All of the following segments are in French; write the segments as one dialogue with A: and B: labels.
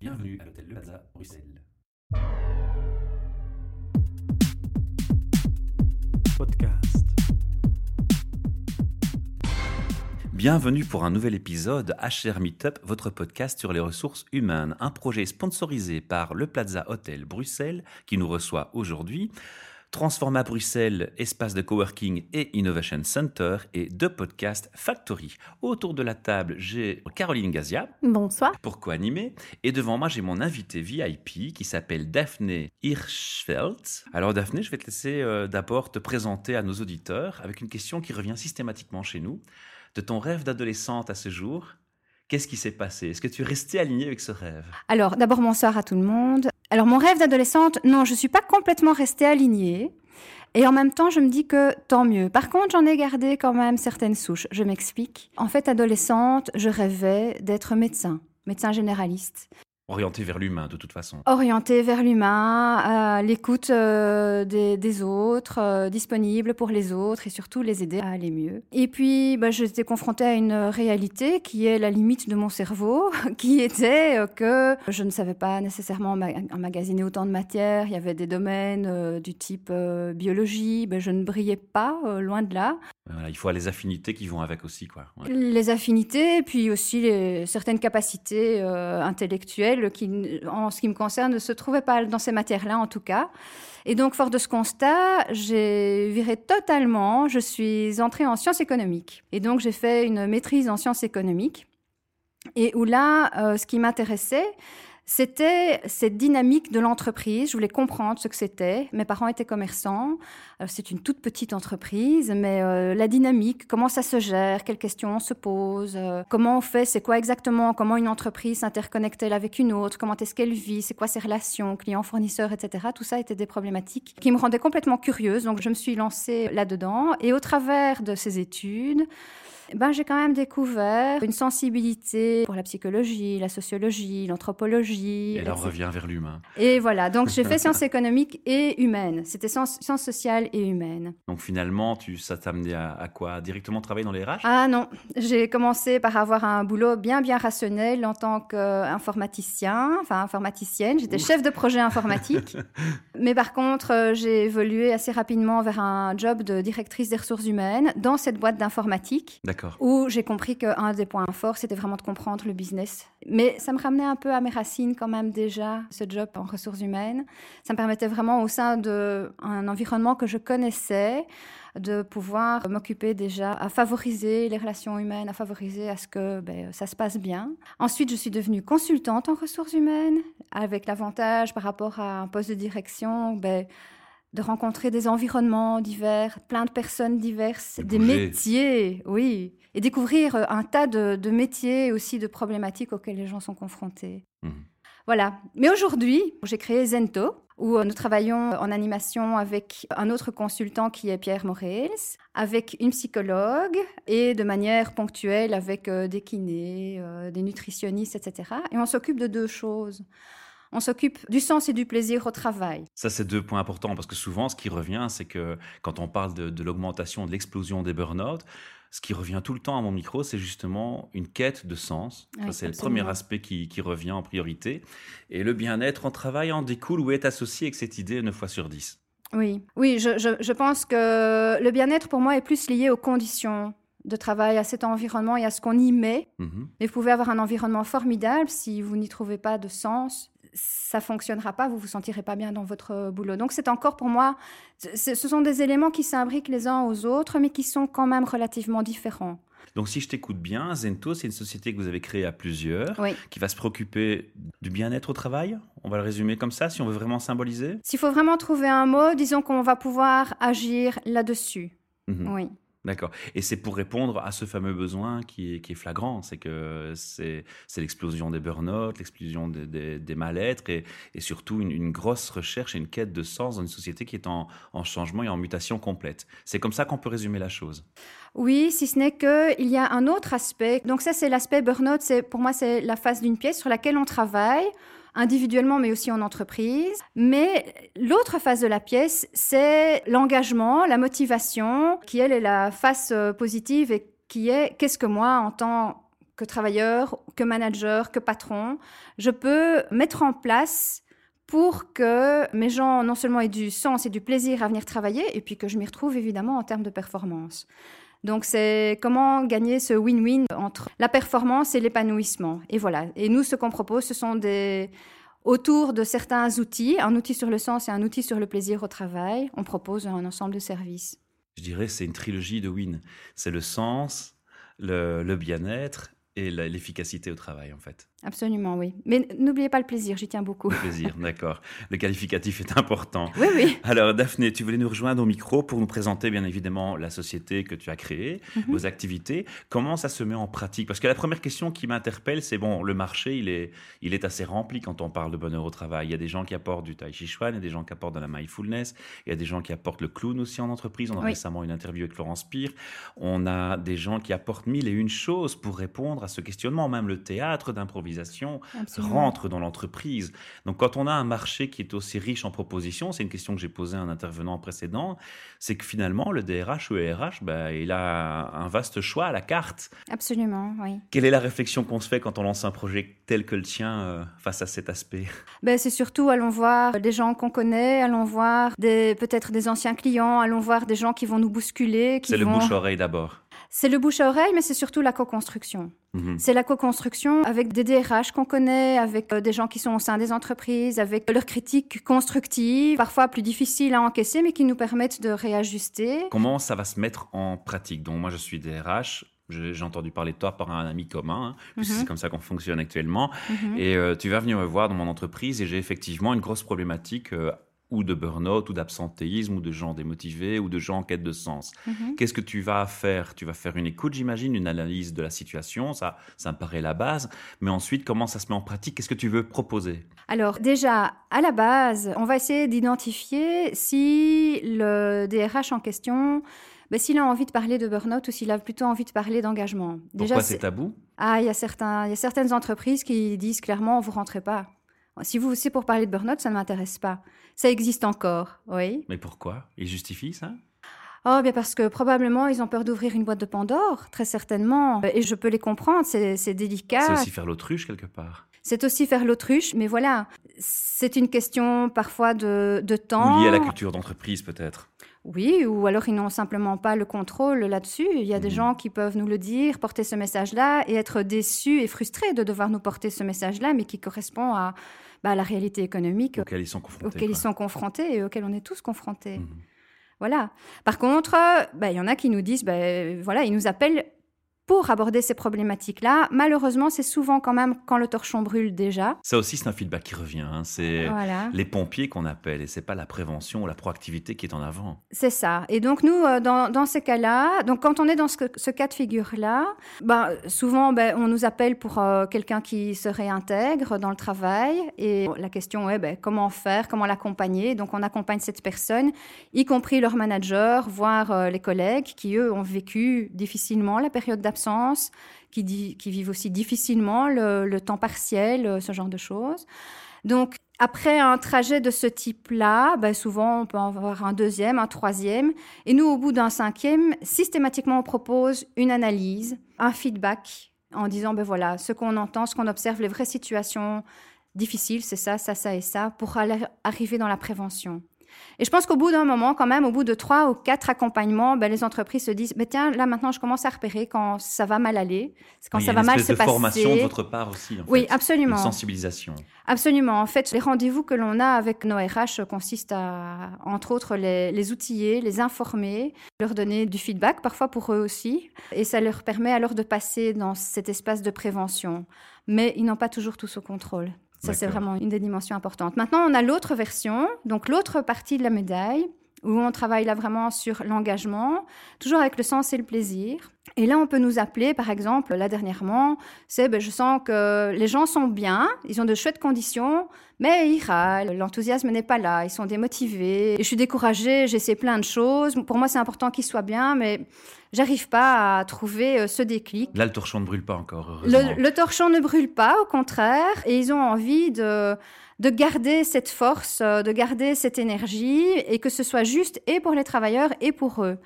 A: Bienvenue à l'hôtel Le Plaza, Bruxelles.
B: Podcast.
A: Bienvenue pour un nouvel épisode HR Meetup, votre podcast sur les ressources humaines, un projet sponsorisé par le Plaza Hotel Bruxelles qui nous reçoit aujourd'hui. Transforma Bruxelles, espace de coworking et innovation center et de podcast Factory. Autour de la table, j'ai Caroline Gazia
C: Bonsoir.
A: pour co-animer et devant moi, j'ai mon invité VIP qui s'appelle Daphné Hirschfeld. Alors Daphné, je vais te laisser euh, d'abord te présenter à nos auditeurs avec une question qui revient systématiquement chez nous. De ton rêve d'adolescente à ce jour, qu'est-ce qui s'est passé? Est-ce que tu es restée alignée avec ce rêve?
C: Alors, d'abord, bonsoir à tout le monde. Alors, mon rêve d'adolescente, non, je ne suis pas complètement restée alignée. Et en même temps, je me dis que tant mieux. Par contre, j'en ai gardé quand même certaines souches. Je m'explique. En fait, adolescente, je rêvais d'être médecin, médecin généraliste.
A: Orientée vers l'humain de toute façon.
C: Orienté vers l'humain, à l'écoute euh, des, autres, euh, disponible pour les autres et surtout les aider à aller mieux. Et puis, bah, j'étais confrontée à une réalité qui est la limite de mon cerveau, qui était euh, que je ne savais pas nécessairement emma- emmagasiner autant de matière. Il y avait des domaines du type biologie, ben, je ne brillais pas, loin de là.
A: Il faut les affinités qui vont avec aussi. quoi.
C: Les affinités, puis aussi certaines capacités euh, intellectuelles qui, en ce qui me concerne, ne se trouvaient pas dans ces matières-là, en tout cas. Et donc, fort de ce constat, j'ai viré totalement. Je suis entrée en sciences économiques. Et donc, j'ai fait une maîtrise en sciences économiques. Et où là, euh, ce qui m'intéressait, c'était cette dynamique de l'entreprise. Je voulais comprendre ce que c'était. Mes parents étaient commerçants. C'est une toute petite entreprise, mais euh, la dynamique, comment ça se gère, quelles questions on se pose, euh, comment on fait, c'est quoi exactement, comment une entreprise s'interconnecte-t-elle avec une autre, comment est-ce qu'elle vit, c'est quoi ses relations, clients, fournisseurs, etc. Tout ça étaient des problématiques qui me rendaient complètement curieuse. Donc je me suis lancée là-dedans. Et au travers de ces études, ben, j'ai quand même découvert une sensibilité pour la psychologie, la sociologie, l'anthropologie.
A: Et là, on revient vers l'humain.
C: Et voilà, donc j'ai fait sciences économiques et humaines. C'était sciences, sociales et humaines.
A: Donc finalement, tu, ça t'a amené à, à quoi? Directement travailler dans les RH?
C: Ah non, j'ai commencé par avoir un boulot bien bien rationnel en tant qu'informaticien, enfin informaticienne. J'étais chef de projet informatique. Mais par contre, euh, j'ai évolué assez rapidement vers un job de directrice des ressources humaines dans cette boîte d'informatique.
A: D'accord.
C: Où j'ai compris qu'un des points forts, c'était vraiment de comprendre le business. Mais ça me ramenait un peu à mes racines quand même déjà, ce job en ressources humaines. Ça me permettait vraiment au sein d'un environnement que je connaissais de pouvoir m'occuper déjà à favoriser les relations humaines, à favoriser à ce que ben, ça se passe bien. Ensuite, je suis devenue consultante en ressources humaines, avec l'avantage par rapport à un poste de direction, ben, de rencontrer des environnements divers, plein de personnes diverses, des métiers, oui, et découvrir euh, un tas de, de métiers aussi, de problématiques auxquelles les gens sont confrontés.
A: Mhm.
C: Voilà. Mais aujourd'hui, j'ai créé Zento, où euh, nous travaillons en animation avec un autre consultant qui est Pierre Morels, avec une psychologue et de manière ponctuelle avec euh, des kinés, des nutritionnistes, etc. Et on s'occupe de deux choses. On s'occupe du sens et du plaisir au travail.
A: Ça, c'est deux points importants parce que souvent, ce qui revient, c'est que quand on parle de, de l'augmentation, de l'explosion des burn-out, ce qui revient tout le temps à mon micro, c'est justement une quête de sens.
C: Oui,
A: c'est le premier aspect qui, qui revient en priorité. Et le bien-être en travail en découle ou est associé avec cette idée 9 fois sur 10.
C: Oui, oui, je, je- je pense que le bien-être pour moi est plus lié aux conditions de travail, à cet environnement et à ce qu'on y met.
A: Mhm.
C: Mais vous pouvez avoir un environnement formidable si vous n'y trouvez pas de sens. Ça fonctionnera pas, vous vous sentirez pas bien dans votre euh, boulot. Donc c'est encore pour moi, ce sont des éléments qui s'imbriquent les uns aux autres, mais qui sont quand même relativement différents.
A: Donc, si je t'écoute bien, Zento, c'est une société que vous avez créée à plusieurs,
C: Oui.
A: qui va se préoccuper du bien-être au travail? On va le résumer comme ça, si on veut vraiment symboliser?
C: S'il faut vraiment trouver un mot, disons qu'on va pouvoir agir là-dessus.
A: Mhm.
C: Oui.
A: D'accord. Et c'est pour répondre à ce fameux besoin qui est, flagrant, c'est que c'est l'explosion des burn-out, l'explosion des, mal-être et, surtout une, grosse recherche et une quête de sens dans une société qui est en, en changement et en mutation complète. C'est comme ça qu'on peut résumer la chose.
C: Oui, si ce n'est qu'il y a un autre aspect. Donc ça, c'est l'aspect burn-out. Pour moi, c'est la face d'une pièce sur laquelle on travaille individuellement, mais aussi en entreprise. Mais l'autre face de la pièce, c'est l'engagement, la motivation, qui, elle, est la face euh, positive et qui est qu'est-ce que moi, en tant que travailleur, que manager, que patron, je peux mettre en place pour que mes gens non seulement aient du sens et du plaisir à venir travailler, et puis que je m'y retrouve évidemment en termes de performance. Donc c'est comment gagner ce win-win entre la performance et l'épanouissement. Et voilà. Et nous, ce qu'on propose, ce sont des autour de certains outils, un outil sur le sens et un outil sur le plaisir au travail. On propose un ensemble de services.
A: Je dirais c'est une trilogie de win. C'est le sens, le, bien-être et l'efficacité au travail en fait.
C: Absolument, oui. Mais n'oubliez pas le plaisir, j'y tiens beaucoup.
A: Le plaisir, d'accord. Le qualificatif est important.
C: Oui, oui.
A: Alors, Daphné, tu voulais nous rejoindre au micro pour nous présenter, bien évidemment, la société que tu as créée, mhm. vos activités. Comment ça se met en pratique? Parce que la première question qui m'interpelle, c'est bon, le marché, il est, il est assez rempli quand on parle de bonheur au travail. Il y a des gens qui apportent du tai chi chuan, il y a des gens qui apportent de la mindfulness, il y a des gens qui apportent le clown aussi en entreprise. On a récemment une interview avec Florence Pire. On a des gens qui apportent mille et une choses pour répondre à ce questionnement, même le théâtre d'improvisation rentre dans l'entreprise. Donc quand on a un marché qui est aussi riche en propositions, c'est une question que j'ai posée à un intervenant précédent, c'est que finalement le DRH ou le RH, bah, il a un vaste choix à la carte.
C: Absolument, oui.
A: Quelle est la réflexion qu'on se fait quand on lance un projet tel que le tien euh, face à cet aspect?
C: Ben, C'est surtout allons voir des gens qu'on connaît, allons voir peut-être des anciens clients, allons voir des gens qui vont nous bousculer.
A: C'est le bouche-oreille d'abord.
C: C'est le bouche à oreille, mais c'est surtout la co-construction. Mhm. C'est la co-construction avec des DRH qu'on connaît, avec euh, des gens qui sont au sein des entreprises, avec leurs critiques constructives, parfois plus difficiles à encaisser, mais qui nous permettent de réajuster.
A: Comment ça va se mettre en pratique? Donc moi, je suis DRH. J'ai entendu parler de toi par un ami commun, hein, mhm. c'est comme ça qu'on fonctionne actuellement. Mhm. Et euh, tu vas venir me voir dans mon entreprise et j'ai effectivement une grosse problématique euh, ou de burn-out, ou d'absentéisme, ou de gens démotivés, ou de gens en quête de sens. Mhm. Qu'est-ce que tu vas faire? Tu vas faire une écoute, j'imagine, une analyse de la situation, ça, ça me paraît la base. Mais ensuite, comment ça se met en pratique? Qu'est-ce que tu veux proposer?
C: Alors déjà, à la base, on va essayer d'identifier si le DRH en question ben, s'il a envie de parler de burn-out ou s'il a plutôt envie de parler d'engagement.
A: Pourquoi c'est tabou?
C: Ah, il y, a certains, y a certaines entreprises qui disent clairement, vous rentrez pas. Si vous c'est pour parler de burn-out, ça ne m'intéresse pas. Ça existe encore, oui.
A: Mais pourquoi? Ils justifient ça?
C: Oh, bien parce que probablement ils ont peur d'ouvrir une boîte de Pandore, très certainement. Et je peux les comprendre, c'est délicat.
A: C'est aussi faire l'autruche quelque part.
C: C'est aussi faire l'autruche, mais voilà, c'est une question parfois de, de temps.
A: Ou liée à la culture d'entreprise peut-être.
C: Oui, ou alors ils n'ont simplement pas le contrôle là-dessus. Il y a des mhm. gens qui peuvent nous le dire, porter ce message-là et être déçus et frustrés de devoir nous porter ce message-là, mais qui correspond à bah, la réalité économique
A: auquel ils sont confrontés,
C: ils sont confrontés et auquel on est tous confrontés. Mhm. Voilà. Par contre, bah, il y en a qui nous disent, bah, voilà, ils nous appellent pour aborder ces problématiques-là. Malheureusement, c'est souvent quand même quand le torchon brûle déjà.
A: Ça aussi, c'est un feedback qui revient. Hein. C'est les pompiers qu'on appelle et c'est pas la prévention ou la proactivité qui est en avant.
C: C'est ça. Et donc nous, euh, dans, ces cas-là, donc quand on est dans ce, cas de figure-là, ben, souvent ben, on nous appelle pour euh, quelqu'un qui se réintègre dans le travail et la question est ben, comment faire, comment l'accompagner? Donc on accompagne cette personne, y compris leur manager, voire euh, les collègues qui eux ont vécu difficilement la période d'absence qui, vivent aussi difficilement le, temps partiel, euh, ce genre de choses. Donc, après un trajet de ce type-là, ben souvent on peut en avoir un deuxième, un troisième. Et nous, au bout d'un cinquième, systématiquement, on propose une analyse, un feedback en disant, ben voilà, ce qu'on entend, ce qu'on observe, les vraies situations difficiles, c'est ça, ça, ça et ça, pour aller arriver dans la prévention. Et je pense qu'au bout d'un moment, quand même, au bout de trois ou quatre accompagnements, ben, les entreprises se disent, ben, tiens, là maintenant, je commence à repérer quand ça va mal aller, quand ça va mal se passer. Il y a une
A: formation de votre part aussi. En
C: oui, absolument.
A: Une sensibilisation.
C: Absolument. En fait, les rendez-vous que l'on a avec nos RH consistent à, entre autres, les, les outiller, les informer, leur donner du feedback, parfois pour eux aussi. Et ça leur permet alors de passer dans cet espace de prévention. Mais ils n'ont pas toujours tout ce contrôle. Ça, c'est vraiment une des dimensions importantes. Maintenant, on a l'autre version, donc l'autre partie de la médaille, où on travaille là vraiment sur l'engagement, toujours avec le sens et le plaisir. Et là, on peut nous appeler, par exemple, là dernièrement, c'est ben, je sens que les gens sont bien, ils ont de chouettes conditions, mais ils râlent, l'enthousiasme n'est pas là, ils sont démotivés, et je suis découragée, j'essaie plein de choses. Pour moi, c'est important qu'ils soient bien, mais j'arrive pas à trouver euh, ce déclic.
A: Là, le torchon ne brûle pas encore.
C: Le, le, torchon ne brûle pas, au contraire, et ils ont envie de de garder cette force, euh, de garder cette énergie et que ce soit juste et pour les travailleurs et pour eux.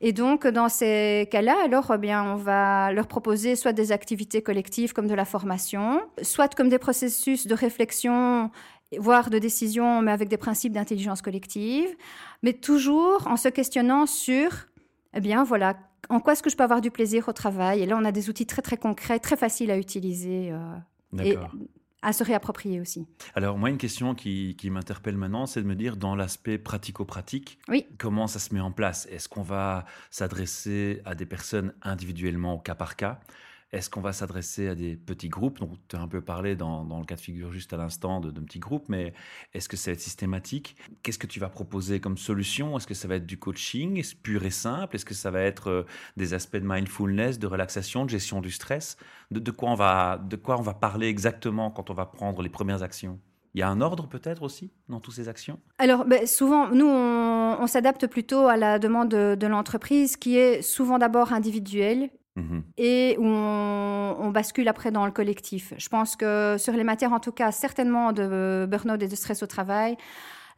C: Et donc, dans ces cas-là, alors, eh bien, on va leur proposer soit des activités collectives comme de la formation, soit comme des processus de réflexion voire de décision, mais avec des principes d'intelligence collective, mais toujours en se questionnant sur, eh bien, voilà, en quoi est-ce que je peux avoir du plaisir au travail? Et là, on a des outils très, très concrets, très faciles à utiliser. Euh, et à se réapproprier aussi.
A: Alors moi, une question qui, m'interpelle maintenant, c'est de me dire dans l'aspect pratico-pratique,
C: oui.
A: comment ça se met en place? Est-ce qu'on va s'adresser à des personnes individuellement au cas par cas? Est-ce qu'on va s'adresser à des petits groupes? Donc, tu as un peu parlé dans, le cas de figure juste à l'instant de, de petits groupes, mais est-ce que ça va être systématique? Qu'est-ce que tu vas proposer comme solution? Est-ce que ça va être du coaching? Pur et simple? Est-ce que ça va être euh, des aspects de mindfulness, de relaxation, de gestion du stress? De, quoi on va, de quoi on va parler exactement quand on va prendre les premières actions? Il y a un ordre peut-être aussi dans toutes ces actions?
C: Alors ben, souvent, nous, on, s'adapte plutôt à la demande de l'entreprise qui est souvent d'abord individuelle Mhm. et où on, bascule après dans le collectif. Je pense que sur les matières, en tout cas, certainement de burn-out et de stress au travail,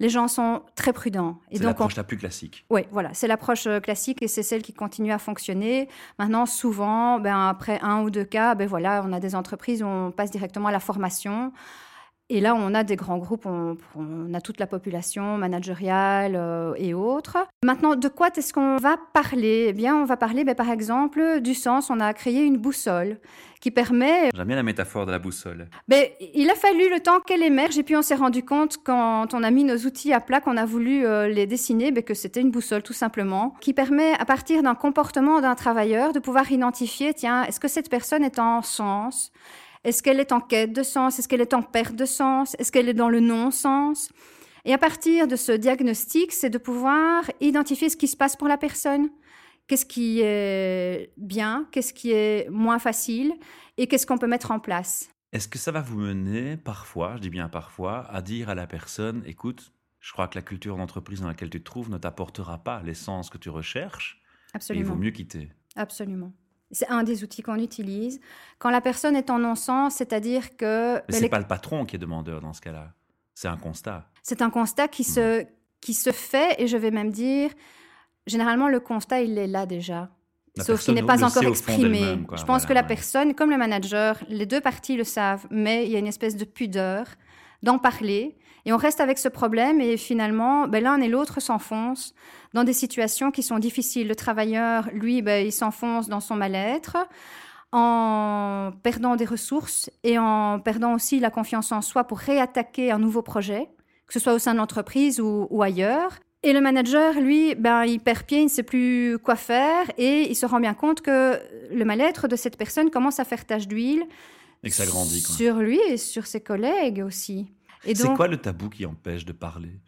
C: les gens sont très prudents.
A: C'est l'approche la plus classique.
C: Oui, voilà, c'est l'approche euh, classique et c'est celle qui continue à fonctionner. Maintenant, souvent, ben, après un ou deux cas, ben, voilà, on a des entreprises où on passe directement à la formation. Et là, on a des grands groupes, on, a toute la population managériale euh, et autres. Maintenant, de quoi est-ce qu'on va parler? Eh bien, on va parler, ben, par exemple, du sens. On a créé une boussole qui permet...
A: J'aime bien la métaphore de la boussole.
C: Ben, il a fallu le temps qu'elle émerge et puis on s'est rendu compte quand on a mis nos outils à plat, qu'on a voulu euh, les dessiner, ben, que c'était une boussole tout simplement, qui permet à partir d'un comportement d'un travailleur de pouvoir identifier, tiens, est-ce que cette personne est en sens? Est-ce qu'elle est en quête de sens? Est-ce qu'elle est en perte de sens? Est-ce qu'elle est dans le non-sens? Et à partir de ce diagnostic, c'est de pouvoir identifier ce qui se passe pour la personne. Qu'est-ce qui est bien? Qu'est-ce qui est moins facile? Et qu'est-ce qu'on peut mettre en place?
A: Est-ce que ça va vous mener parfois, je dis bien parfois, à dire à la personne, écoute, je crois que la culture d'entreprise dans laquelle tu te trouves ne t'apportera pas l'essence que tu recherches.
C: Absolument.
A: il vaut mieux quitter.
C: Absolument. C'est un des outils qu'on utilise. Quand la personne est en non-sens, c'est-à-dire que...
A: Mais ce n'est pas le patron qui est demandeur dans ce cas-là. C'est un constat.
C: C'est un constat qui, se, qui se fait, et je vais même dire, généralement, le constat, il est là déjà. sauf qu'il n'est pas encore exprimé. Je pense que la personne, comme le manager, les deux parties le savent, mais il y a une espèce de pudeur d'en parler. Et on reste avec ce problème et finalement, ben, l'un et l'autre s'enfoncent dans des situations qui sont difficiles. Le travailleur, lui, ben, il s'enfonce dans son mal-être en perdant des ressources et en perdant aussi la confiance en soi pour réattaquer un nouveau projet, que ce soit au sein de l'entreprise ou, ou ailleurs. Et le manager, lui, ben, il perd pied, il ne sait plus quoi faire et il se rend bien compte que le mal-être de cette personne commence à faire tache d'huile.
A: Et que ça grandit. Quoi.
C: Sur lui et sur ses collègues aussi.
A: C'est quoi le tabou qui empêche de parler?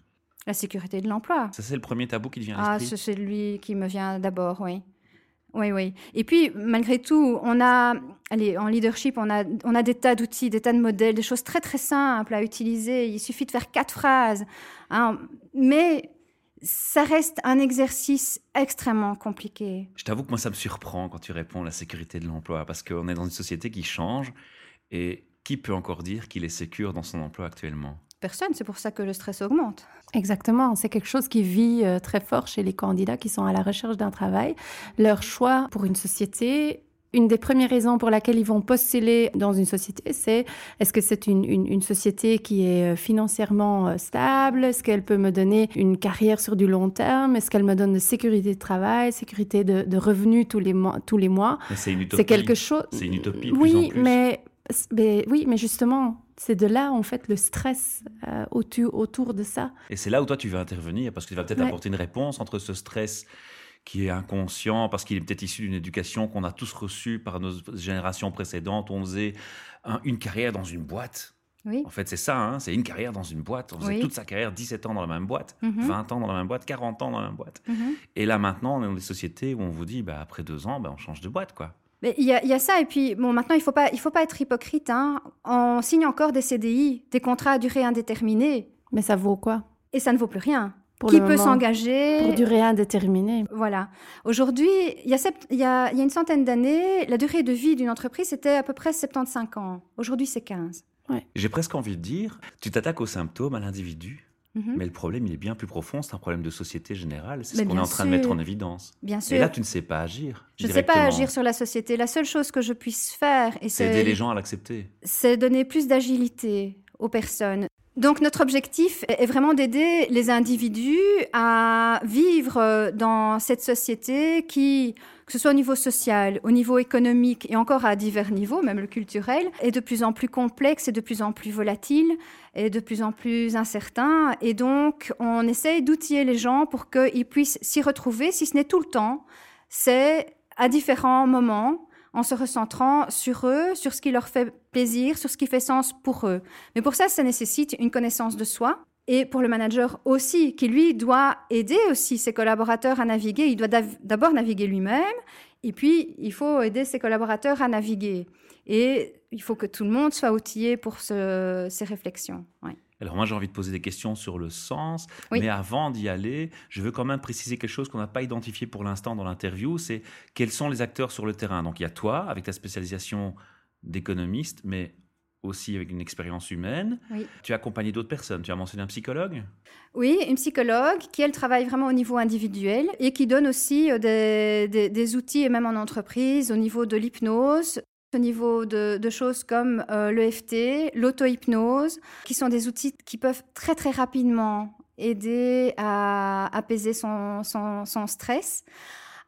C: La sécurité de l'emploi.
A: Ça, c'est le premier tabou qui vient
C: à l'esprit Ah, c'est celui qui me vient d'abord, oui. Oui, oui. Et puis, malgré tout, on a, allez, en leadership, on a, on a des tas d'outils, des tas de modèles, des choses très, très simples à utiliser. Il suffit de faire quatre phrases. Hein. Mais ça reste un exercice extrêmement compliqué.
A: Je t'avoue que moi, ça me surprend quand tu réponds la sécurité de l'emploi, parce qu'on est dans une société qui change et qui peut encore dire qu'il est sécure dans son emploi actuellement?
C: Personne, c'est pour ça que le stress augmente.
B: Exactement, c'est quelque chose qui vit euh, très fort chez les candidats qui sont à la recherche d'un travail. Leur choix pour une société une des premières raisons pour laquelle ils vont postuler dans une société, c'est est-ce que c'est une, une, société qui est euh, financièrement euh, stable? Est-ce qu'elle peut me donner une carrière sur du long terme? Est-ce qu'elle me donne de sécurité de travail, sécurité de, revenus tous les mois, tous les mois?
A: C'est une utopie. C'est quelque chose. C'est une utopie. De
B: oui,
A: plus en plus.
B: mais mais, oui, mais justement, c'est de là, en fait, le stress euh, autour, autour, de ça.
A: Et c'est là où toi, tu vas intervenir, parce que tu vas peut-être apporter une réponse entre ce stress qui est inconscient, parce qu'il est peut-être issu d'une éducation qu'on a tous reçue par nos générations précédentes. On faisait une carrière dans une boîte.
C: Oui.
A: En fait, c'est ça, hein, c'est une carrière dans une boîte. On faisait toute sa carrière, 17 ans dans la même boîte, 20 mhm. ans dans la même boîte, 40 ans dans la même boîte. Mhm. Et là, maintenant, on est dans des sociétés où on vous dit, bah, après deux ans, bah, on change de boîte, quoi.
C: Mais il y, a ça, et puis bon, maintenant, il ne faut, pas, il faut pas être hypocrite. Hein. On signe encore des CDI, des contrats à durée indéterminée.
B: Mais ça vaut quoi?
C: Et ça ne vaut plus rien. Pour Qui peut s'engager?
B: Pour durée indéterminée.
C: Voilà. Aujourd'hui, il y, a il, y a, il y a une centaine d'années, la durée de vie d'une entreprise, c'était à peu près 75 ans. Aujourd'hui, c'est 15.
A: Ouais. J'ai presque envie de dire, tu t'attaques aux symptômes, à l'individu.
C: Mhm.
A: Mais le problème, il est bien plus profond. C'est un problème de société générale. C'est ce qu'on est en train de mettre en évidence.
C: Bien
A: Et
C: sûr.
A: là, tu ne sais pas agir.
C: je ne sais pas agir sur la société. La seule chose que je puisse faire, et
A: C'est aider les gens à l'accepter.
C: c'est donner plus d'agilité aux personnes. Donc notre objectif est est vraiment d'aider les individus à vivre euh, dans cette société qui, que ce soit au niveau social, au niveau économique et encore à divers niveaux, même le culturel, est de plus en plus complexe et de plus en plus volatile et de plus en plus incertain. Et donc on essaye d'outiller les gens pour qu'ils puissent s'y retrouver, si ce n'est tout le temps, c'est à différents moments en se recentrant sur eux, sur ce qui leur fait plaisir, sur ce qui fait sens pour eux. Mais pour ça, ça nécessite une connaissance de soi. Et pour le manager aussi, qui lui doit aider aussi ses collaborateurs à naviguer. Il doit d'abord naviguer lui-même, et puis il faut aider ses collaborateurs à naviguer. Et il faut que tout le monde soit outillé pour ce- ces réflexions. Ouais.
A: Alors moi, j'ai envie de poser des questions sur le sens,
C: Oui.
A: mais avant d'y aller, je veux quand même préciser quelque chose qu'on n'a pas identifié pour l'instant dans l'interview, c'est quels sont les acteurs sur le terrain. Donc il y a toi, avec ta spécialisation d'économiste, mais aussi avec une expérience humaine.
C: Oui.
A: Tu as accompagné d'autres personnes. Tu as mentionné un psychologue
C: Oui, une psychologue qui, elle, travaille vraiment au niveau individuel et qui donne aussi euh, des, des- des outils, et même en entreprise, au niveau de l'hypnose, au niveau de, de choses comme euh, l'EFT, l'auto-hypnose, qui sont des outils qui peuvent très, très rapidement aider à apaiser son, son- son stress.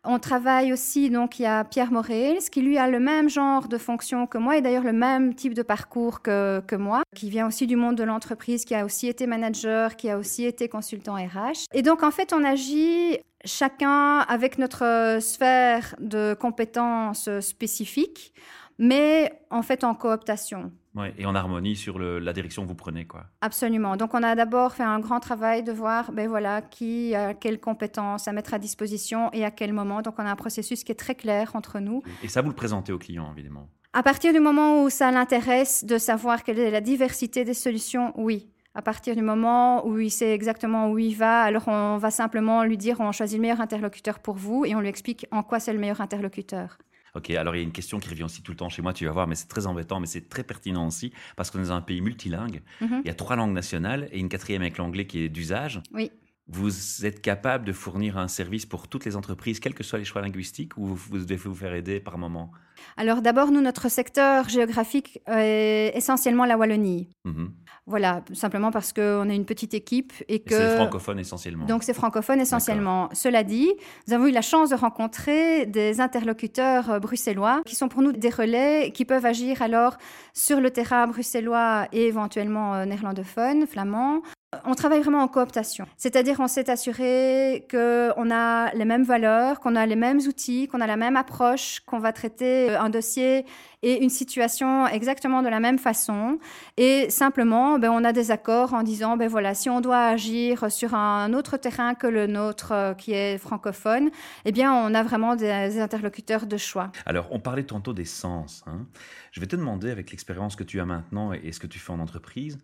C: On travaille aussi, donc il y a Pierre Morel, qui lui a le même genre de fonction que moi et d'ailleurs le même type de parcours que, que moi, qui vient aussi du monde de l'entreprise, qui a aussi été manager, qui a aussi été consultant RH. Et donc en fait, on agit chacun avec notre sphère de compétences spécifiques, mais en fait en cooptation.
A: Ouais, et en harmonie sur le- la direction que vous prenez. quoi.
C: Absolument. Donc, on a d'abord fait un grand travail de voir, ben voilà, qui a quelles compétences à mettre à disposition et à quel moment. Donc, on a un processus qui est très clair entre nous.
A: Et ça, vous le présentez aux clients, évidemment.
C: À partir du moment où ça l'intéresse de savoir quelle est la diversité des solutions, oui. À partir du moment où il sait exactement où il va, alors on va simplement lui dire on choisit le meilleur interlocuteur pour vous et on lui explique en quoi c'est le meilleur interlocuteur.
A: Ok, alors il y a une question qui revient aussi tout le temps chez moi, tu vas voir, mais c'est très embêtant, mais c'est très pertinent aussi, parce qu'on est dans un pays multilingue.
C: Mhm.
A: Il y a trois langues nationales et une quatrième avec l'anglais qui est d'usage.
C: Oui.
A: Vous êtes capable de fournir un service pour toutes les entreprises, quels que soient les choix linguistiques, ou vous devez vous faire aider par moment?
C: Alors d'abord, nous, notre secteur géographique est essentiellement la Wallonie.
A: Mhm.
C: Voilà, simplement parce qu'on est une petite équipe et
A: Et C'est
C: que...
A: francophone essentiellement.
C: Donc c'est francophone essentiellement. Cela dit, nous avons eu la chance de rencontrer des interlocuteurs euh, bruxellois qui sont pour nous des relais qui peuvent agir alors sur le terrain bruxellois et éventuellement euh, néerlandophone, flamand. On travaille vraiment en cooptation, c'est-à-dire on s'est assuré qu'on a les mêmes valeurs, qu'on a les mêmes outils, qu'on a la même approche, qu'on va traiter euh, un dossier et une situation exactement de la même façon. Et simplement, ben, on a des accords en disant, ben voilà, si on doit agir sur un autre terrain que le nôtre, euh, qui est francophone, eh bien, on a vraiment des, interlocuteurs de choix.
A: Alors, on parlait tantôt des sens. hein. Je vais te demander, avec l'expérience que tu as maintenant et ce que tu fais en entreprise,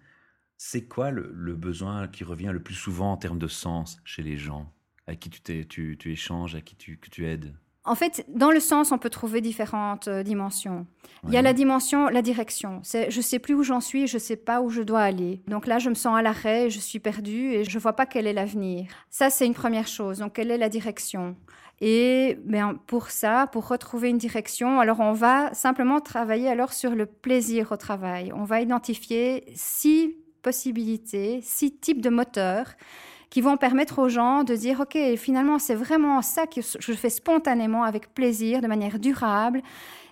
A: c'est quoi le, le besoin qui revient le plus souvent en termes de sens chez les gens? Avec qui tu, tu, tu échanges, à qui tu, que tu aides?
C: En fait, dans le sens, on peut trouver différentes euh, dimensions. Il y a la dimension, la direction. C'est je sais plus où j'en suis, je sais pas où je dois aller. Donc là, je me sens à l'arrêt, je suis perdue et je vois pas quel est l'avenir. Ça, c'est une première chose. Donc, quelle est la direction? Et ben, pour ça, pour retrouver une direction, alors on va simplement travailler alors sur le plaisir au travail. On va identifier six possibilités, six types de moteurs qui vont permettre aux gens de dire, OK, finalement, c'est vraiment ça que je fais spontanément, avec plaisir, de manière durable.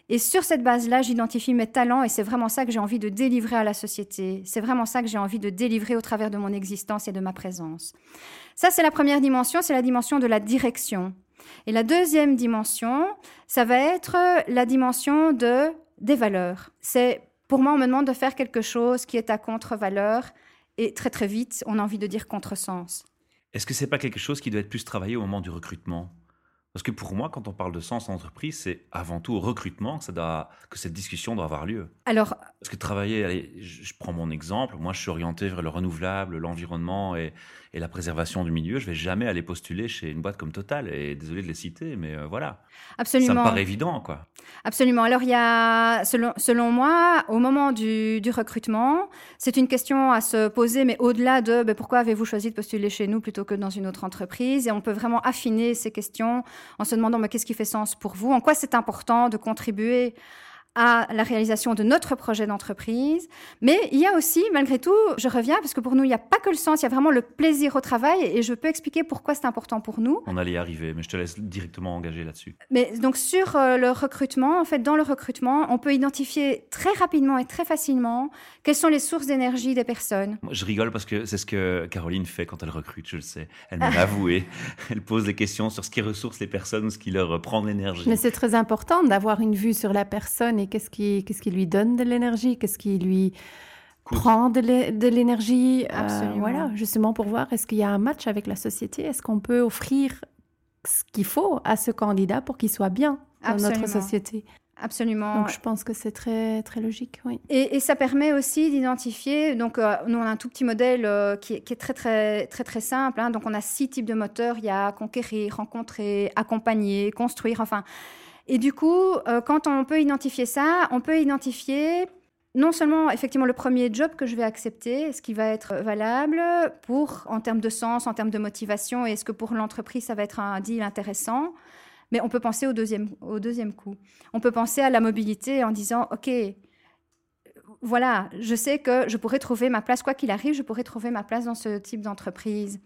C: Et sur cette base-là, j'identifie mes talents et c'est vraiment ça que j'ai envie de délivrer à la société. C'est vraiment ça que j'ai envie de délivrer au travers de mon existence et de ma présence. Ça, c'est la première dimension, c'est la dimension de la direction. Et la deuxième dimension, ça va être la dimension de, des valeurs. C'est, pour moi, on me demande de faire quelque chose qui est à contre-valeur et très très vite, on a envie de dire contresens.
A: Est-ce que c'est pas quelque chose qui doit être plus travaillé au moment du recrutement? Parce que pour moi, quand on parle de sens en entreprise, c'est avant tout au recrutement que, ça doit, que cette discussion doit avoir lieu.
C: Alors,
A: Parce que travailler, allez, je prends mon exemple, moi je suis orienté vers le renouvelable, l'environnement et, et la préservation du milieu. Je vais jamais aller postuler chez une boîte comme Total. Et désolé de les citer, mais euh, voilà. Ça me
C: absolument.
A: paraît évident, quoi.
C: Absolument. Alors, il y a, selon, selon moi, au moment du, du recrutement, c'est une question à se poser, mais au-delà de ben, pourquoi avez-vous choisi de postuler chez nous plutôt que dans une autre entreprise? Et on peut vraiment affiner ces questions en se demandant mais qu'est-ce qui fait sens pour vous? En quoi c'est important de contribuer à la réalisation de notre projet d'entreprise. Mais il y a aussi, malgré tout, je reviens, parce que pour nous, il n'y a pas que le sens, il y a vraiment le plaisir au travail, et je peux expliquer pourquoi c'est important pour nous.
A: On allait y arriver, mais je te laisse directement engager là-dessus.
C: Mais donc sur euh, le recrutement, en fait, dans le recrutement, on peut identifier très rapidement et très facilement quelles sont les sources d'énergie des personnes.
A: Je rigole parce que c'est ce que Caroline fait quand elle recrute, je le sais. Elle m'a avoué. Elle pose des questions sur ce qui ressource les personnes ou ce qui leur prend de l'énergie.
B: Mais c'est très important d'avoir une vue sur la personne et qu'est-ce qui, qu'est-ce qui lui donne de l'énergie, qu'est-ce qui lui
A: Coûte.
B: prend de l'é- de l'énergie? euh,
C: Absolument.
B: voilà, justement pour voir est-ce qu'il y a un match avec la société, est-ce qu'on peut offrir ce qu'il faut à ce candidat pour qu'il soit bien dans notre société?
C: Absolument.
B: Donc je pense que c'est très très logique, oui.
C: Et, et ça permet aussi d'identifier. Donc, euh, nous, on a un tout petit modèle euh, qui, est, qui est très, très, très, très simple. hein. Donc, on a six types de moteurs. Il y a conquérir, rencontrer, accompagner, construire. Enfin, et du coup, euh, quand on peut identifier ça, on peut identifier non seulement effectivement le premier job que je vais accepter, ce qui va être valable pour en termes de sens, en termes de motivation, et est-ce que pour l'entreprise ça va être un deal intéressant, mais on peut penser au deuxième, au deuxième coup. On peut penser à la mobilité en disant, OK, voilà, je sais que je pourrais trouver ma place, quoi qu'il arrive, je pourrais trouver ma place dans ce type d'entreprise.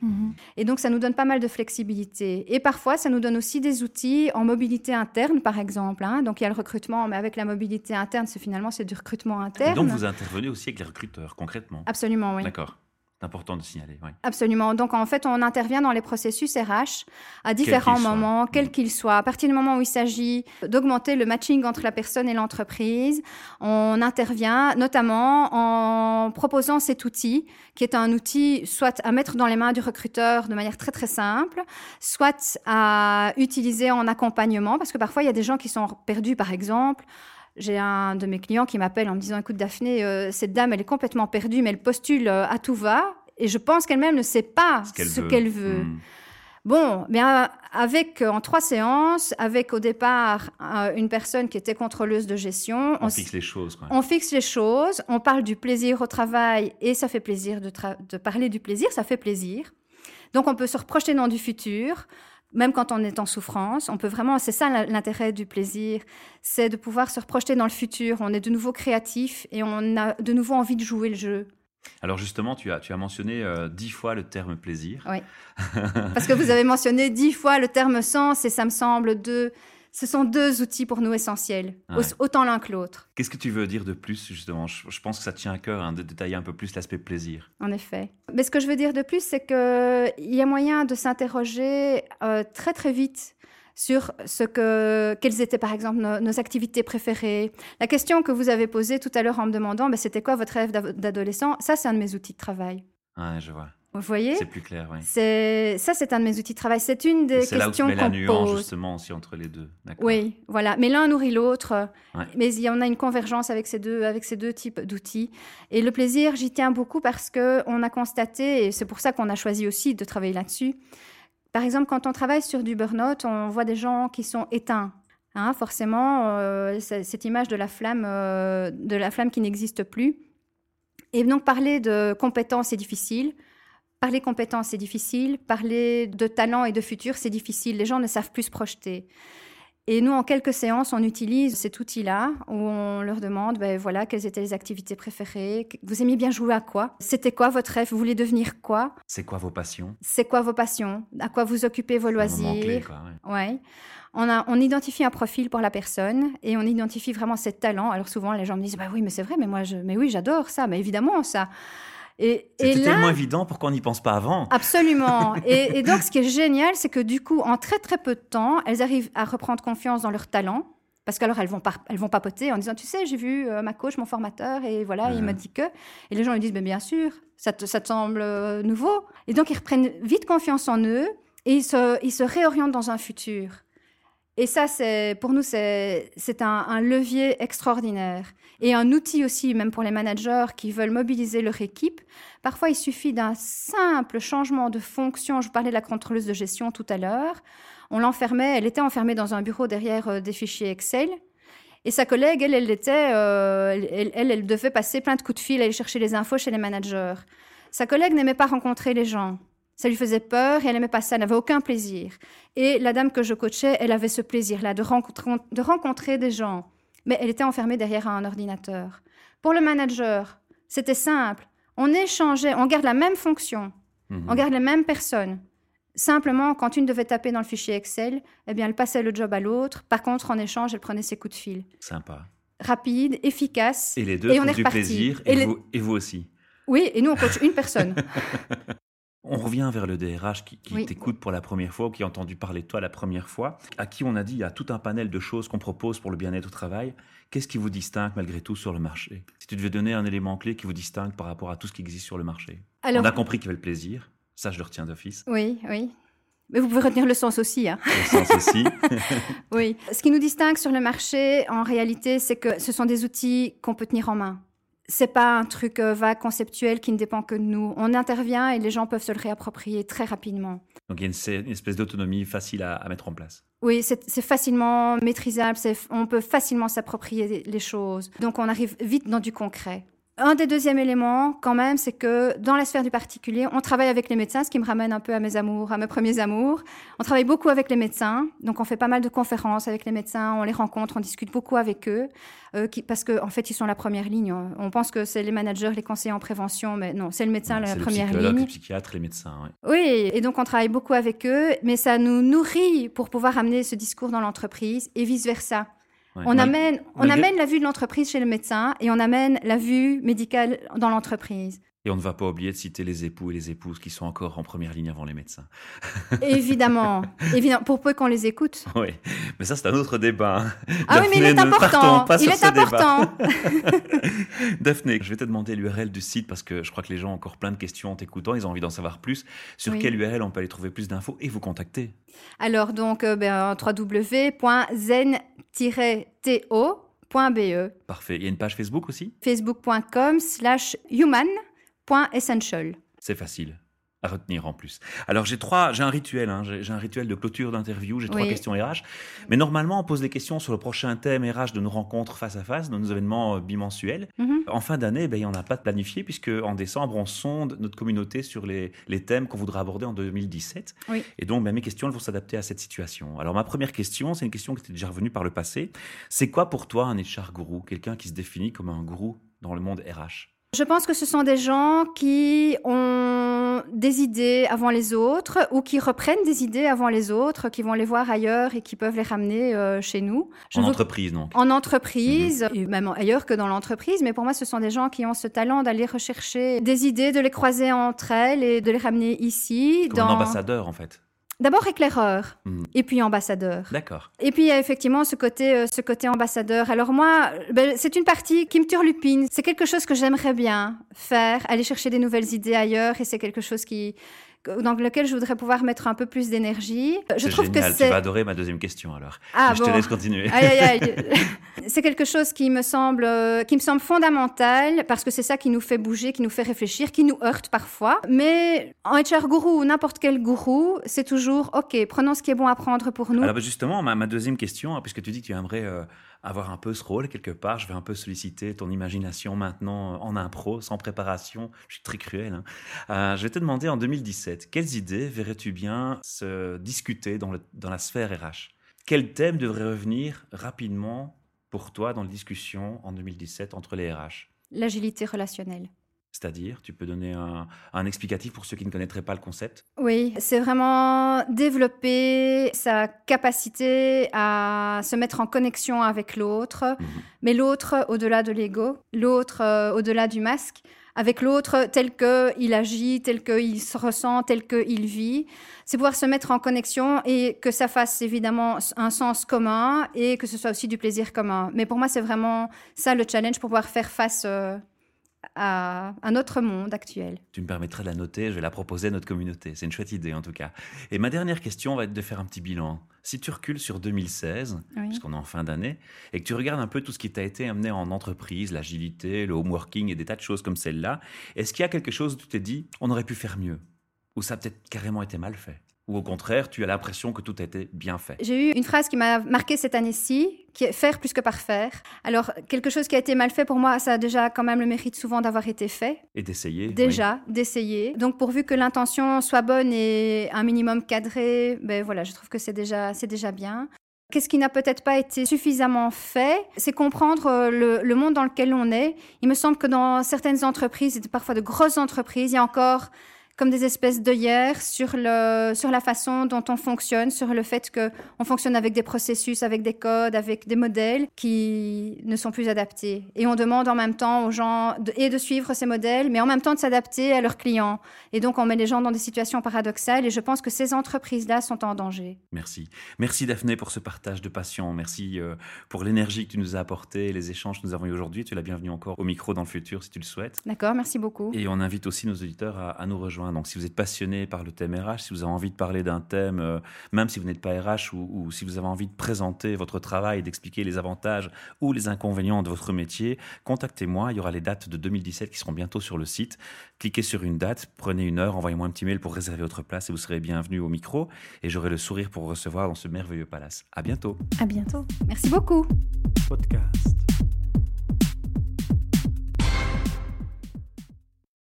C: Et donc, ça nous donne pas mal de flexibilité. Et parfois, ça nous donne aussi des outils en mobilité interne, par exemple. hein. Donc, il y a le recrutement, mais avec la mobilité interne, c'est finalement c'est du recrutement
A: Et
C: interne.
A: donc, vous intervenez aussi avec les recruteurs, concrètement.
C: Absolument, oui.
A: D'accord. C'est important de signaler. oui.
C: Absolument. Donc, en fait, on intervient dans les processus RH à différents moments, quels
A: Mm.
C: qu'ils soient. À partir du moment où il s'agit d'augmenter le matching entre la personne et l'entreprise, on intervient notamment en proposant cet outil, qui est un outil soit à mettre dans les mains du recruteur de manière très, très simple, soit à utiliser en accompagnement, parce que parfois, il y a des gens qui sont perdus, par exemple. J'ai un de mes clients qui m'appelle en me disant, écoute Daphné, euh, cette dame, elle est complètement perdue, mais elle postule euh, à tout va. Et je pense qu'elle-même ne sait pas
A: Ce qu'elle veut. Hmm.
C: Bon, bien avec euh, en trois séances, avec au départ une personne qui était contrôleuse de gestion,
A: On fixe les choses. Quoi.
C: on fixe les choses, on parle du plaisir au travail et ça fait plaisir de parler du plaisir, ça fait plaisir. Donc on peut se reprojeter dans du futur, même quand on est en souffrance. On peut vraiment, c'est ça l'intérêt du plaisir, c'est de pouvoir se reprojeter dans le futur. On est de nouveau créatif et on a de nouveau envie de jouer le jeu.
A: Alors justement, tu as, tu as mentionné euh, dix fois le terme plaisir.
C: Oui. Parce que vous avez mentionné dix fois le terme sens et ça me semble deux. Ce sont deux outils pour nous essentiels,
A: Ouais.
C: Autant l'un que l'autre,
A: Qu'est-ce que tu veux dire de plus, justement? Je, je pense que ça tient à cœur hein, de détailler un peu plus l'aspect plaisir.
C: en effet. Mais ce que je veux dire de plus, c'est qu'il y a moyen de s'interroger euh, très très vite sur ce que, quelles étaient par exemple nos, nos activités préférées. La question que vous avez posée tout à l'heure en me demandant, ben, c'était quoi votre rêve d'ado- d'adolescent? Ça, c'est un de mes outils de travail.
A: Ouais, je vois.
C: Vous voyez
A: C'est plus clair, oui.
C: C'est ça, c'est un de mes outils de travail. C'est une des
A: C'est là où tu
C: questions
A: mets la
C: qu'on
A: nuance,
C: pose.
A: justement, aussi entre les deux.
C: Oui, voilà. Mais l'un nourrit l'autre.
A: Ouais.
C: Mais il y en a une convergence avec ces deux, avec ces deux types d'outils. Et le plaisir, j'y tiens beaucoup parce que on a constaté, et c'est pour ça qu'on a choisi aussi de travailler là-dessus. Par exemple, quand on travaille sur du burn-out, on voit des gens qui sont éteints. Hein, forcément, euh, c'est- cette image de la flamme, euh, de la flamme qui n'existe plus. Et donc parler de compétences, c'est difficile. Parler compétences, c'est difficile. Parler de talent et de futur, c'est difficile. Les gens ne savent plus se projeter. Et nous, en quelques séances, on utilise cet outil-là où on leur demande, ben voilà, quelles étaient les activités préférées, vous aimiez bien jouer à quoi, c'était quoi votre rêve, vous voulez devenir quoi,
A: C'est quoi vos passions?
C: C'est quoi vos passions, à quoi vous occupez vos
A: moment clé,
C: loisirs.
A: quoi, ouais.
C: Ouais. On, a, on identifie un profil pour la personne et on identifie vraiment ses talents. Alors souvent, les gens me disent, bah oui, mais c'est vrai, mais moi, je, mais oui, j'adore ça, mais évidemment ça. Et,
A: C'était
C: là,
A: tellement évident, pourquoi on n'y pense pas avant
C: Absolument. Et, et donc, ce qui est génial, c'est que du coup, en très très peu de temps, elles arrivent à reprendre confiance dans leur talent. Parce qu'alors, elles vont, par- elles vont papoter en disant, tu sais, j'ai vu euh, ma coach, mon formateur, et voilà, il m'a dit que. Et les gens lui disent, ben, bien sûr, ça te, ça te semble euh, nouveau. Et donc, ils reprennent vite confiance en eux et ils se, ils se réorientent dans un futur. Et ça, c'est pour nous, c'est un, levier extraordinaire. Et un outil aussi, même pour les managers qui veulent mobiliser leur équipe. Parfois, il suffit d'un simple changement de fonction. Je vous parlais de la contrôleuse de gestion tout à l'heure. On l'enfermait, elle était enfermée dans un bureau derrière euh, des fichiers Excel. Et sa collègue, elle, elle, euh, elle, elle, elle devait passer plein de coups de fil, aller chercher les infos chez les managers. Sa collègue n'aimait pas rencontrer les gens. Ça lui faisait peur et elle n'aimait pas ça, elle n'avait aucun plaisir. Et la dame que je coachais, elle avait ce plaisir-là de rencontrer, de rencontrer des gens. Mais elle était enfermée derrière un ordinateur. Pour le manager, c'était simple. On échangeait, on garde la même fonction,
A: Mhm.
C: on garde les mêmes personnes. Simplement, quand une devait taper dans le fichier Excel, eh bien, elle passait le job à l'autre. Par contre, en échange, elle prenait ses coups de fil.
A: Sympa.
C: Rapide, efficace.
A: Et les deux
C: Et on
A: font
C: est
A: du
C: reparti.
A: plaisir,
C: Et
A: et,
C: les-
A: vous, et vous aussi.
C: Oui, et nous, on coach une personne.
A: On revient vers le DRH qui, qui
C: Oui.
A: t'écoute pour la première fois, ou qui a entendu parler de toi la première fois, à qui on a dit il y a tout un panel de choses qu'on propose pour le bien-être au travail. Qu'est-ce qui vous distingue malgré tout sur le marché? Si tu devais donner un élément clé qui vous distingue par rapport à tout ce qui existe sur le marché?
C: Alors,
A: On a compris qu'il y avait le plaisir, ça je le retiens d'office.
C: oui, oui. Mais vous pouvez retenir le sens aussi. Hein.
A: Le sens aussi.
C: Oui. Ce qui nous distingue sur le marché, en réalité, c'est que ce sont des outils qu'on peut tenir en main. C'est pas un truc euh, vague, conceptuel, qui ne dépend que de nous. On intervient et les gens peuvent se le réapproprier très rapidement.
A: Donc il y a une, une espèce d'autonomie facile à, à mettre en place.
C: Oui, c'est facilement maîtrisable, on peut facilement s'approprier les choses. Donc on arrive vite dans du concret. Un des deuxièmes éléments, quand même, c'est que dans la sphère du particulier, on travaille avec les médecins, ce qui me ramène un peu à mes amours, à mes premiers amours. On travaille beaucoup avec les médecins, donc on fait pas mal de conférences avec les médecins, on les rencontre, on discute beaucoup avec eux, euh, qui, parce qu'en en fait, ils sont la première ligne. On pense que c'est les managers, les conseillers en prévention, mais non, c'est le médecin la
A: le
C: première ligne.
A: les psychiatres, les médecins. ouais.
C: Oui, et donc on travaille beaucoup avec eux, mais ça nous nourrit pour pouvoir amener ce discours dans l'entreprise et vice-versa.
A: Ouais.
C: On, amène, on amène la vue de l'entreprise chez le médecin et on amène la vue médicale dans l'entreprise.
A: Et on ne va pas oublier de citer les époux et les épouses qui sont encore en première ligne avant les médecins.
C: Évidemment, évidemment, pour peu qu'on les écoute.
A: Oui, mais ça c'est un autre débat. hein.
C: Ah oui, mais il est important. Il est important.
A: Daphné, je vais te demander l'URL du site parce que je crois que les gens ont encore plein de questions en t'écoutant, ils ont envie d'en savoir plus. Sur
C: Oui.
A: quelle URL on peut aller trouver plus d'infos et vous contacter?
C: Alors donc, euh, ben, www.zen-to.be,
A: Parfait. Il y a une page Facebook aussi?
C: Facebook.com slash human.essential.
A: C'est facile à retenir en plus. Alors j'ai trois, j'ai un rituel, hein, j'ai un rituel de clôture d'interview, j'ai trois questions RH. Mais normalement on pose des questions sur le prochain thème RH de nos rencontres face à face, de nos événements euh, bimensuels.
C: Mhm.
A: En fin d'année, ben, il n'y en a pas de planifié puisque en décembre, on sonde notre communauté sur les, les thèmes qu'on voudra aborder en 2017.
C: Oui.
A: Et donc, ben, mes questions elles vont s'adapter à cette situation. Alors, ma première question, c'est une question qui était déjà revenue par le passé. C'est quoi pour toi un HR gourou Quelqu'un qui se définit comme un gourou dans le monde RH
C: Je pense que ce sont des gens qui ont des idées avant les autres ou qui reprennent des idées avant les autres, qui vont les voir ailleurs et qui peuvent les ramener euh, chez nous. Je
A: En
C: veux-
A: entreprise, donc.
C: en entreprise, et même ailleurs que dans l'entreprise, mais pour moi, ce sont des gens qui ont ce talent d'aller rechercher des idées, de les croiser entre elles et de les ramener ici.
A: Comme
C: dans...
A: un ambassadeur, en fait.
C: D'abord éclaireur,
A: Mhm.
C: et puis ambassadeur.
A: D'accord.
C: Et puis il y a effectivement ce côté, euh, ce côté ambassadeur. Alors moi, ben, c'est une partie qui me turlupine. C'est quelque chose que j'aimerais bien faire, aller chercher des nouvelles idées ailleurs, et c'est quelque chose qui dans lequel je voudrais pouvoir mettre un peu plus d'énergie. Je
A: C'est
C: trouve
A: génial.
C: que
A: Tu
C: c'est
A: vas adorer ma deuxième question, alors.
C: ah
A: je
C: bon.
A: te laisse continuer.
C: C'est quelque chose qui me semble, euh, qui me semble fondamental parce que c'est ça qui nous fait bouger, qui nous fait réfléchir, qui nous heurte parfois. Mais en HR gourou ou n'importe quel gourou, c'est toujours OK. Prenons ce qui est bon à prendre pour nous.
A: Alors justement, ma, ma deuxième question, hein, puisque tu dis que tu aimerais euh, avoir un peu ce rôle quelque part, je vais un peu solliciter ton imagination maintenant euh, en impro, sans préparation. Je suis très cruel. hein. Euh, je vais te demander en 2017, quelles idées verrais-tu bien se discuter dans, dans la sphère RH Quel thème devrait revenir rapidement pour toi dans les discussions en 2017 entre les RH
C: L'agilité relationnelle.
A: C'est-à-dire, tu peux donner un, un explicatif pour ceux qui ne connaîtraient pas le concept?
C: Oui, c'est vraiment développer sa capacité à se mettre en connexion avec l'autre,
A: Mhm.
C: mais l'autre au-delà de l'ego, l'autre euh, au-delà du masque, avec l'autre tel qu'il agit, tel qu'il se ressent, tel qu'il vit. C'est pouvoir se mettre en connexion et que ça fasse évidemment un sens commun et que ce soit aussi du plaisir commun. Mais pour moi, c'est vraiment ça le challenge pour pouvoir faire face euh, à un autre monde actuel.
A: Tu me permettras de la noter, je vais la proposer à notre communauté. C'est une chouette idée en tout cas. Et ma dernière question va être de faire un petit bilan. Si tu recules sur 2016, puisqu'on est en fin d'année, et que tu regardes un peu tout ce qui t'a été amené en entreprise, l'agilité, le home working et des tas de choses comme celle-là, est-ce qu'il y a quelque chose où tu t'es dit, on aurait pu faire mieux? Ou ça a peut-être carrément été mal fait? Ou au contraire, tu as l'impression que tout a été bien fait
C: J'ai eu une phrase qui m'a marqué cette année-ci, qui est faire plus que parfaire. Alors, quelque chose qui a été mal fait pour moi, ça a déjà quand même le mérite souvent d'avoir été fait.
A: Et d'essayer.
C: Déjà, d'essayer. Donc, pourvu que l'intention soit bonne et un minimum cadré, ben voilà, je trouve que c'est déjà, c'est déjà bien. Qu'est-ce qui n'a peut-être pas été suffisamment fait C'est comprendre euh, le, le, monde dans lequel on est. Il me semble que dans certaines entreprises, et parfois de grosses entreprises, il y a encore comme des espèces d'œillères sur, le, sur la façon dont on fonctionne, sur le fait qu'on fonctionne avec des processus, avec des codes, avec des modèles qui ne sont plus adaptés. Et on demande en même temps aux gens de, et de suivre ces modèles, mais en même temps de s'adapter à leurs clients. Et donc on met les gens dans des situations paradoxales et je pense que ces entreprises-là sont en danger.
A: Merci. Merci Daphné pour ce partage de passion. Merci euh, pour l'énergie que tu nous as apportée, les échanges que nous avons eu aujourd'hui. Tu es la bienvenue encore au micro dans le futur si tu le souhaites.
C: D'accord, merci beaucoup.
A: Et on invite aussi nos auditeurs à, à nous rejoindre donc, si vous êtes passionné par le thème RH, si vous avez envie de parler d'un thème, euh, même si vous n'êtes pas RH, ou, si vous avez envie de présenter votre travail, d'expliquer les avantages ou les inconvénients de votre métier, contactez-moi. Il y aura les dates de 2017 qui seront bientôt sur le site. Cliquez sur une date, prenez une heure, envoyez-moi un petit mail pour réserver votre place et vous serez bienvenu au micro. Et j'aurai le sourire pour vous recevoir dans ce merveilleux palace. À bientôt.
C: À bientôt. Merci beaucoup. Podcast.